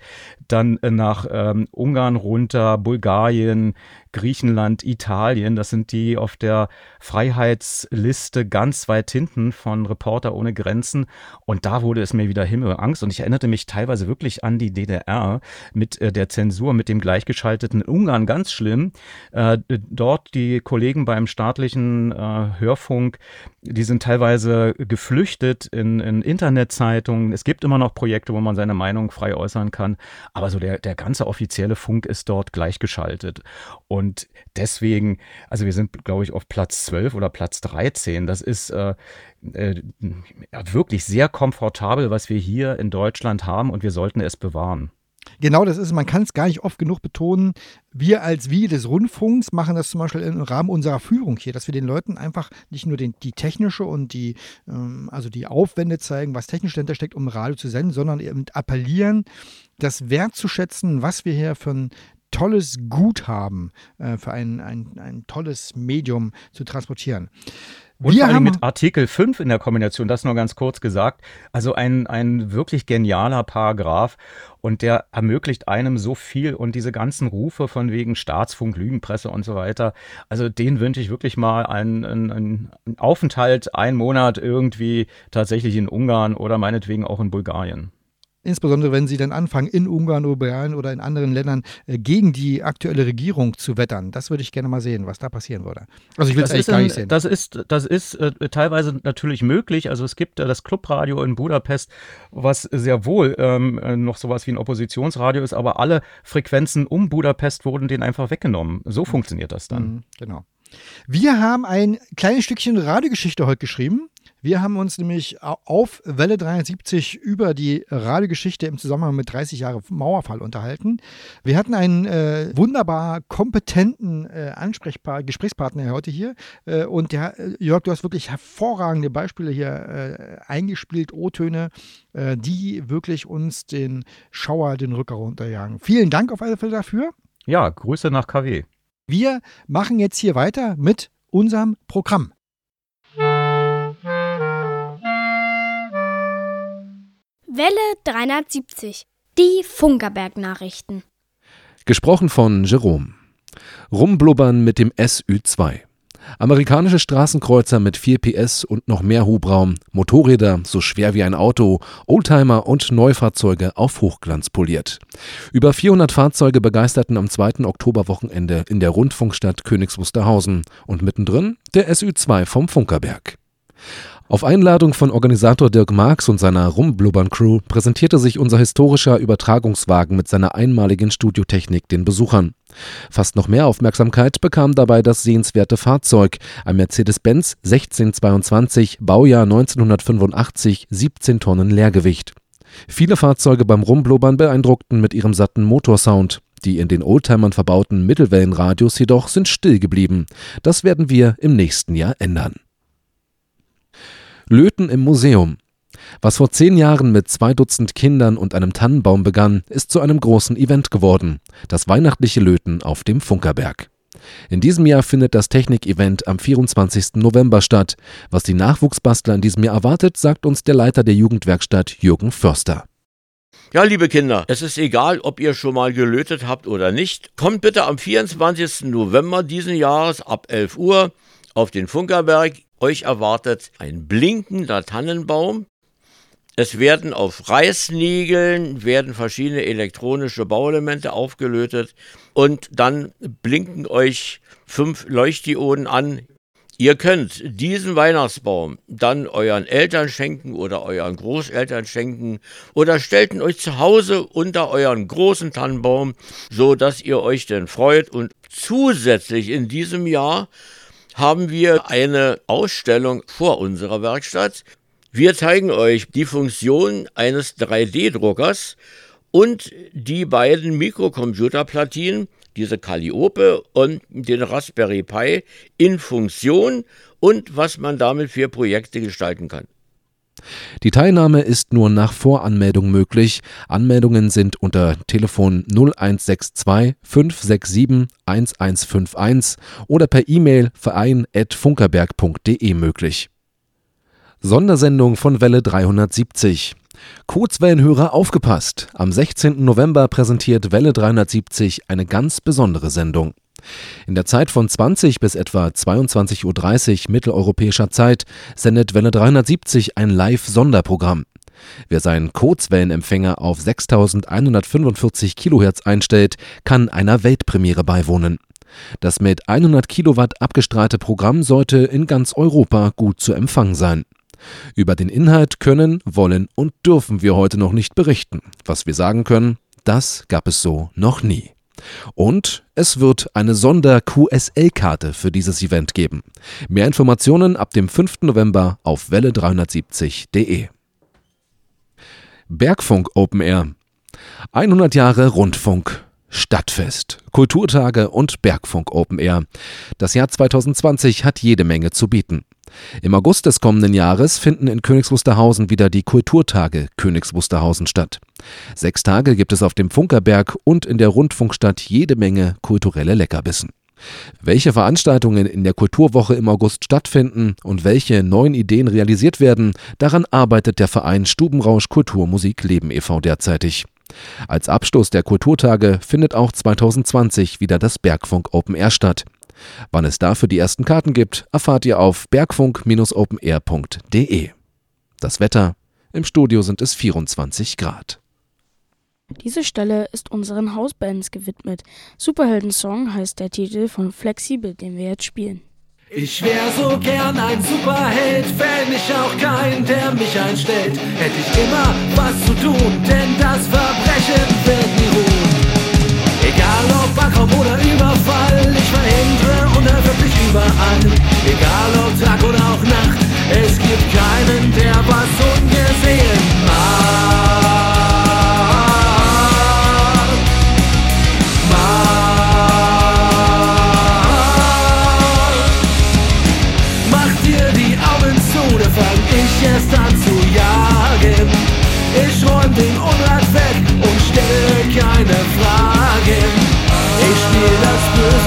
dann äh, nach ähm, Ungarn runter, Bulgarien, Griechenland, Italien. Das sind die auf der Freiheitsliste ganz weit hinten von Reporter ohne Grenzen. Und da wurde es mir wieder Himmelangst. Und ich erinnerte mich teilweise wirklich an die DDR mit äh, der Zensur, mit dem gleichgeschalteten Ungarn. Ganz schlimm. Äh, dort die Kollegen beim staatlichen äh, Hörfunk, die sind teilweise geflüchtet in, in Internetzeitungen. Es gibt immer noch Projekte, wo man seine Meinung frei äußern kann. Aber so der, der ganze offizielle Funk ist dort gleichgeschaltet. Und deswegen, also wir sind, glaube ich, auf Platz 12 oder Platz 13. Das ist äh, äh, wirklich sehr komfortabel, was wir hier in Deutschland haben und wir sollten es bewahren. Genau, das ist, man kann es gar nicht oft genug betonen. Wir als Wie des Rundfunks machen das zum Beispiel im Rahmen unserer Führung hier, dass wir den Leuten einfach nicht nur den, die technische und die, ähm, also die Aufwände zeigen, was technisch dahinter steckt, um Radio zu senden, sondern eben appellieren, das wertzuschätzen, was wir hier für ein tolles Guthaben, äh, für ein, ein, ein tolles Medium zu transportieren. Und vor allem mit Artikel 5 in der Kombination, das nur ganz kurz gesagt. Also ein, ein wirklich genialer Paragraph und der ermöglicht einem so viel und diese ganzen Rufe von wegen Staatsfunk, Lügenpresse und so weiter. Also den wünsche ich wirklich mal einen, einen, einen Aufenthalt, einen Monat irgendwie tatsächlich in Ungarn oder meinetwegen auch in Bulgarien insbesondere wenn sie dann anfangen, in Ungarn oder Bayern oder in anderen Ländern äh, gegen die aktuelle Regierung zu wettern. Das würde ich gerne mal sehen, was da passieren würde. Also ich will es eigentlich gar nicht sehen. Das ist, das ist äh, teilweise natürlich möglich. Also es gibt äh, das Clubradio in Budapest, was sehr wohl ähm, äh, noch sowas wie ein Oppositionsradio ist, aber alle Frequenzen um Budapest wurden denen einfach weggenommen. So funktioniert das dann. Mhm, genau. Wir haben ein kleines Stückchen Radiogeschichte heute geschrieben. Wir haben uns nämlich auf Welle 370 über die Radiogeschichte im Zusammenhang mit 30 Jahre Mauerfall unterhalten. Wir hatten einen äh, wunderbar kompetenten äh, Ansprechpa Gesprächspartner heute hier. Äh, und der, äh, Jörg, du hast wirklich hervorragende Beispiele hier äh, eingespielt, O-Töne, äh, die wirklich uns den Schauer den Rücker runterjagen. Vielen Dank auf alle Fälle dafür. Ja, Grüße nach KW. Wir machen jetzt hier weiter mit unserem Programm. Welle 370. Die Funkerberg-Nachrichten. Gesprochen von Jerome. Rumblubbern mit dem SÜ2. Amerikanische Straßenkreuzer mit 4 PS und noch mehr Hubraum, Motorräder so schwer wie ein Auto, Oldtimer und Neufahrzeuge auf Hochglanz poliert. Über 400 Fahrzeuge begeisterten am 2. Oktoberwochenende in der Rundfunkstadt Königs Wusterhausen und mittendrin der SÜ2 vom Funkerberg. Auf Einladung von Organisator Dirk Marx und seiner Rumblubbern-Crew präsentierte sich unser historischer Übertragungswagen mit seiner einmaligen Studiotechnik den Besuchern. Fast noch mehr Aufmerksamkeit bekam dabei das sehenswerte Fahrzeug, ein Mercedes-Benz 1622, Baujahr 1985, 17 Tonnen Leergewicht. Viele Fahrzeuge beim Rumblubbern beeindruckten mit ihrem satten Motorsound. Die in den Oldtimern verbauten Mittelwellenradios jedoch sind still geblieben. Das werden wir im nächsten Jahr ändern. Löten im Museum. Was vor zehn Jahren mit zwei Dutzend Kindern und einem Tannenbaum begann, ist zu einem großen Event geworden. Das weihnachtliche Löten auf dem Funkerberg. In diesem Jahr findet das Technik-Event am 24. November statt. Was die Nachwuchsbastler in diesem Jahr erwartet, sagt uns der Leiter der Jugendwerkstatt Jürgen Förster. Ja, liebe Kinder, es ist egal, ob ihr schon mal gelötet habt oder nicht. Kommt bitte am 24. November diesen Jahres ab 11 Uhr auf den Funkerberg. Euch erwartet ein blinkender Tannenbaum. Es werden auf Reißnägeln werden verschiedene elektronische Bauelemente aufgelötet und dann blinken euch fünf Leuchtdioden an. Ihr könnt diesen Weihnachtsbaum dann euren Eltern schenken oder euren Großeltern schenken oder stellt ihn euch zu Hause unter euren großen Tannenbaum, so dass ihr euch denn freut und zusätzlich in diesem Jahr haben wir eine Ausstellung vor unserer Werkstatt. Wir zeigen euch die Funktion eines 3D-Druckers und die beiden Mikrocomputerplatinen, diese Calliope und den Raspberry Pi in Funktion und was man damit für Projekte gestalten kann. Die Teilnahme ist nur nach Voranmeldung möglich. Anmeldungen sind unter Telefon 0162 567 1151 oder per E-Mail verein.funkerberg.de möglich. Sondersendung von Welle 370. Kurzwellenhörer aufgepasst! Am 16. November präsentiert Welle 370 eine ganz besondere Sendung. In der Zeit von 20 bis etwa 22.30 Uhr mitteleuropäischer Zeit sendet Welle 370 ein Live-Sonderprogramm. Wer seinen Kurzwellenempfänger auf 6145 Kilohertz einstellt, kann einer Weltpremiere beiwohnen. Das mit 100 Kilowatt abgestrahlte Programm sollte in ganz Europa gut zu empfangen sein. Über den Inhalt können, wollen und dürfen wir heute noch nicht berichten. Was wir sagen können, das gab es so noch nie. Und es wird eine Sonder-QSL-Karte für dieses Event geben. Mehr Informationen ab dem 5. November auf welle370.de. Bergfunk Open Air. 100 Jahre Rundfunk. Stadtfest, Kulturtage und Bergfunk Open Air. Das Jahr 2020 hat jede Menge zu bieten. Im August des kommenden Jahres finden in Königs wieder die Kulturtage Königs Wusterhausen statt. Sechs Tage gibt es auf dem Funkerberg und in der Rundfunkstadt jede Menge kulturelle Leckerbissen. Welche Veranstaltungen in der Kulturwoche im August stattfinden und welche neuen Ideen realisiert werden, daran arbeitet der Verein Stubenrausch Kultur Musik Leben e.V. derzeitig. Als Abschluss der Kulturtage findet auch 2020 wieder das Bergfunk Open Air statt. Wann es dafür die ersten Karten gibt, erfahrt ihr auf bergfunk-openair.de. Das Wetter: Im Studio sind es 24 Grad. Diese Stelle ist unseren Hausbands gewidmet. Superhelden-Song heißt der Titel von Flexibel, den wir jetzt spielen. Ich wär so gern ein Superheld, fände ich auch keinen, der mich einstellt. Hätte ich immer was zu tun, denn das Verbrechen wird nie ruhen. Egal ob Bankraub oder Überfall, ich verhindere unerwirklich überall. Egal ob Tag oder auch Nacht, es gibt keinen, der was ungesehen macht.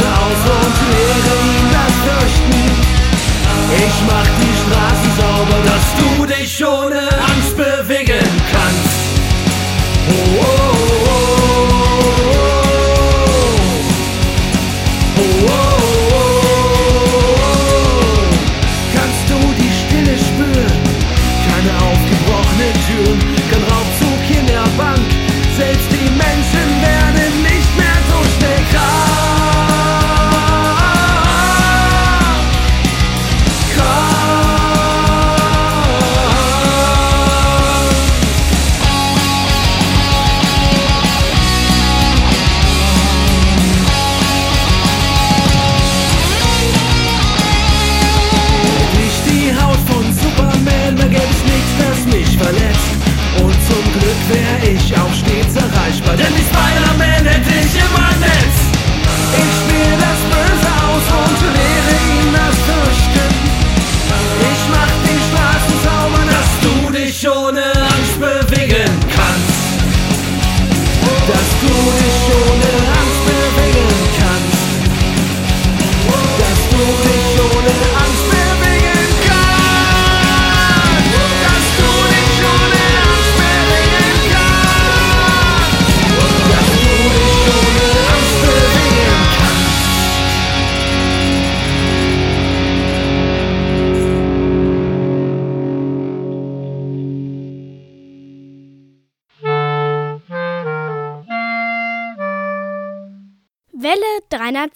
Aus und lehre ihm das Fürchten. Ich mach die Straßen sauber, dass du dich ohne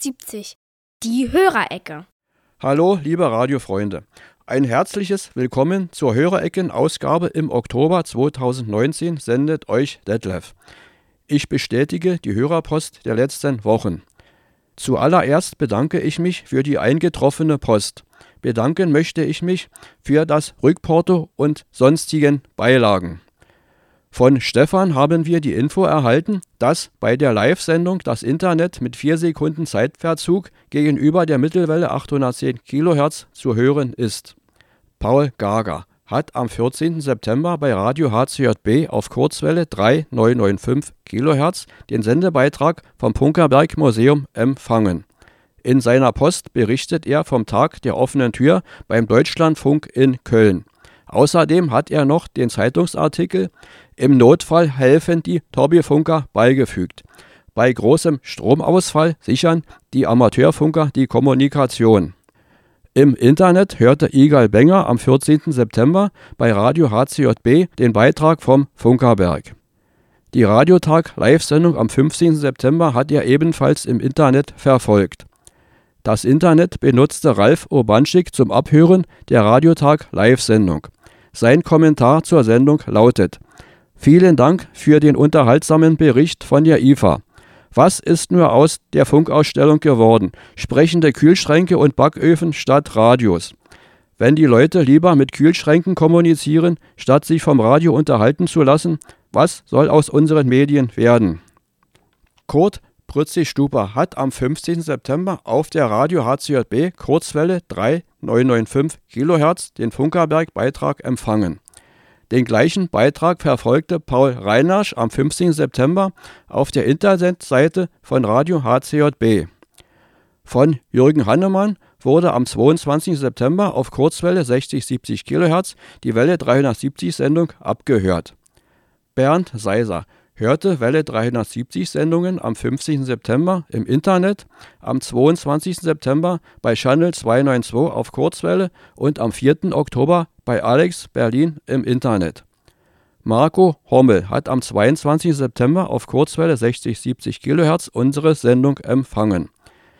370. Die Hörerecke. Hallo, liebe Radiofreunde. Ein herzliches Willkommen zur Hörerecken-Ausgabe im Oktober 2019 sendet euch Detlef. Ich bestätige die Hörerpost der letzten Wochen. Zuallererst bedanke ich mich für die eingetroffene Post. Bedanken möchte ich mich für das Rückporto und sonstigen Beilagen. Von Stefan haben wir die Info erhalten, dass bei der Live-Sendung das Internet mit 4 Sekunden Zeitverzug gegenüber der Mittelwelle 810 kHz zu hören ist. Paul Gager hat am 14. September bei Radio HCJB auf Kurzwelle 3995 kHz den Sendebeitrag vom Punkerberg Museum empfangen. In seiner Post berichtet er vom Tag der offenen Tür beim Deutschlandfunk in Köln. Außerdem hat er noch den Zeitungsartikel im Notfall helfen die Torbifunker beigefügt. Bei großem Stromausfall sichern die Amateurfunker die Kommunikation. Im Internet hörte Igal Benger am 14. September bei Radio HCJB den Beitrag vom Funkerberg. Die Radiotag-Live-Sendung am 15. September hat er ebenfalls im Internet verfolgt. Das Internet benutzte Ralf Urbanschik zum Abhören der Radiotag-Live-Sendung. Sein Kommentar zur Sendung lautet: Vielen Dank für den unterhaltsamen Bericht von der IFA. Was ist nur aus der Funkausstellung geworden? Sprechende Kühlschränke und Backöfen statt Radios. Wenn die Leute lieber mit Kühlschränken kommunizieren, statt sich vom Radio unterhalten zu lassen, was soll aus unseren Medien werden? Kurt Brützig-Stuber hat am 15. September auf der Radio HCJB Kurzwelle 3995 kHz den Funkerberg-Beitrag empfangen. Den gleichen Beitrag verfolgte Paul Reinasch am 15. September auf der Internetseite von Radio HCJB. Von Jürgen Hannemann wurde am 22. September auf Kurzwelle 60-70 kHz die Welle 370 Sendung abgehört. Bernd Seiser hörte Welle 370 Sendungen am 15. September im Internet, am 22. September bei Channel 292 auf Kurzwelle und am 4. Oktober bei Alex Berlin im Internet. Marco Hommel hat am 22. September auf Kurzwelle 60-70 kHz unsere Sendung empfangen.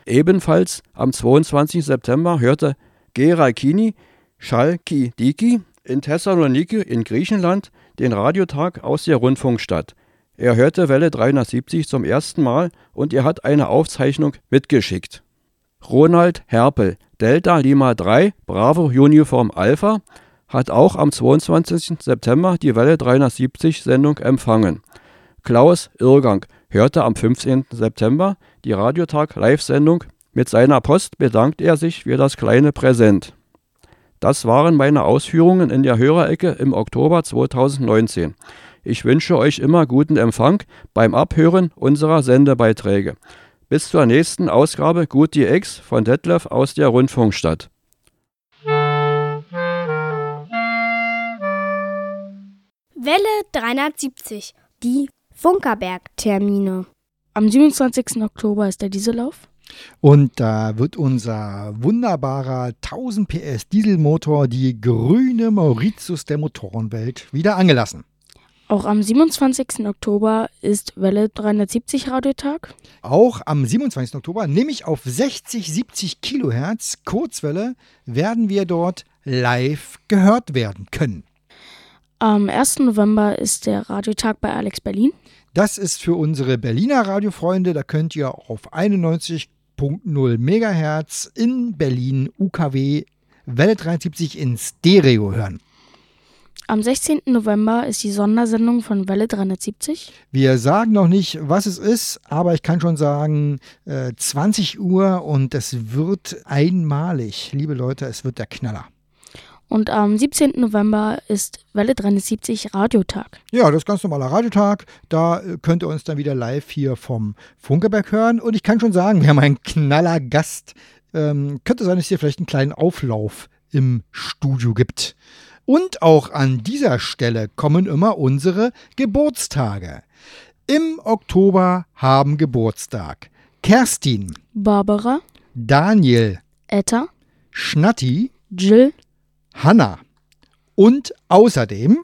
Ebenfalls am 22. September hörte Gerakini Schalki-Diki in Thessaloniki in Griechenland den Radiotag aus der Rundfunkstadt. Er hörte Welle 370 zum ersten Mal und er hat eine Aufzeichnung mitgeschickt. Ronald Herpel, Delta Lima 3, Bravo Uniform Alpha, hat auch am 22. September die Welle 370 Sendung empfangen. Klaus Irrgang hörte am 15. September die Radiotag Live-Sendung. Mit seiner Post bedankt er sich für das kleine Präsent. Das waren meine Ausführungen in der Hörerecke im Oktober 2019. Ich wünsche euch immer guten Empfang beim Abhören unserer Sendebeiträge. Bis zur nächsten Ausgabe Gut die Ex von Detlef aus der Rundfunkstadt. Welle 370, die Funkerberg-Termine. Am 27. Oktober ist der Diesellauf. Und da wird unser wunderbarer 1000 PS Dieselmotor, die grüne Mauritius der Motorenwelt, wieder angelassen. Auch am 27. Oktober ist Welle 370 Radiotag. Auch am 27. Oktober, nämlich auf 60, 70 Kilohertz Kurzwelle, werden wir dort live gehört werden können. Am 1. November ist der Radiotag bei Alex Berlin. Das ist für unsere Berliner Radiofreunde. Da könnt ihr auf 91.0 Megahertz in Berlin UKW Welle 73 in Stereo hören. Am 16. November ist die Sondersendung von Welle 370. Wir sagen noch nicht, was es ist, aber ich kann schon sagen, äh, 20 Uhr und es wird einmalig. Liebe Leute, es wird der Knaller. Und am 17. November ist Welle 370 Radiotag. Ja, das ist ganz normaler Radiotag. Da äh, könnt ihr uns dann wieder live hier vom Funkeberg hören. Und ich kann schon sagen, wir haben einen knaller Gast. Ähm, könnte sein, dass es hier vielleicht einen kleinen Auflauf im Studio gibt. Und auch an dieser Stelle kommen immer unsere Geburtstage. Im Oktober haben Geburtstag Kerstin, Barbara, Daniel, Etta, Schnatti, Jill, Hanna und außerdem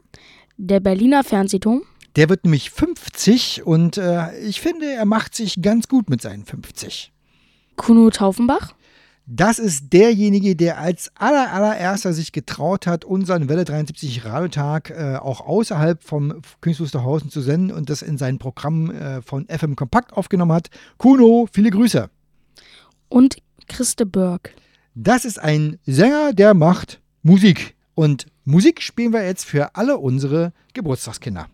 der Berliner Fernsehturm. Der wird nämlich 50 und äh, ich finde, er macht sich ganz gut mit seinen 50. Kuno Taufenbach. Das ist derjenige, der als aller, allererster sich getraut hat, unseren Welle 73 Radiotag äh, auch außerhalb vom Königs Wusterhausen zu senden und das in sein Programm äh, von FM Kompakt aufgenommen hat. Kuno, viele Grüße. Und Christe Berg. Das ist ein Sänger, der macht Musik. Und Musik spielen wir jetzt für alle unsere Geburtstagskinder.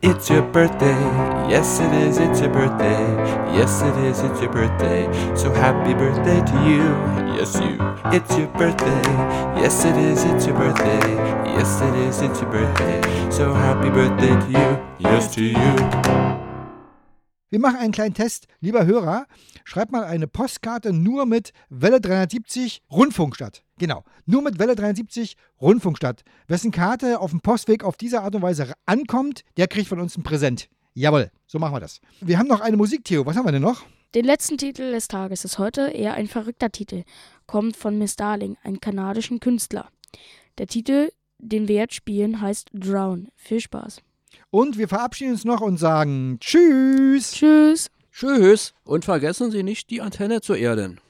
It's your birthday, yes it is, it's your birthday, yes it is, it's your birthday, so happy birthday to you, yes you. It's your birthday, yes it is, it's your birthday, yes it is, it's your birthday, so happy birthday to you, yes to you. Wir machen einen kleinen Test. Lieber Hörer, schreibt mal eine Postkarte nur mit Welle 370 Rundfunkstadt. Genau, nur mit Welle 370 Rundfunkstadt. Wessen Karte auf dem Postweg auf diese Art und Weise ankommt, der kriegt von uns ein Präsent. Jawohl, so machen wir das. Wir haben noch eine Musik, Theo. Was haben wir denn noch? Den letzten Titel des Tages ist heute eher ein verrückter Titel. Kommt von Miss Darling, einem kanadischen Künstler. Der Titel, den wir jetzt spielen, heißt Drown. Viel Spaß. Und wir verabschieden uns noch und sagen Tschüss. Tschüss. Tschüss. Und vergessen Sie nicht die Antenne zu erden.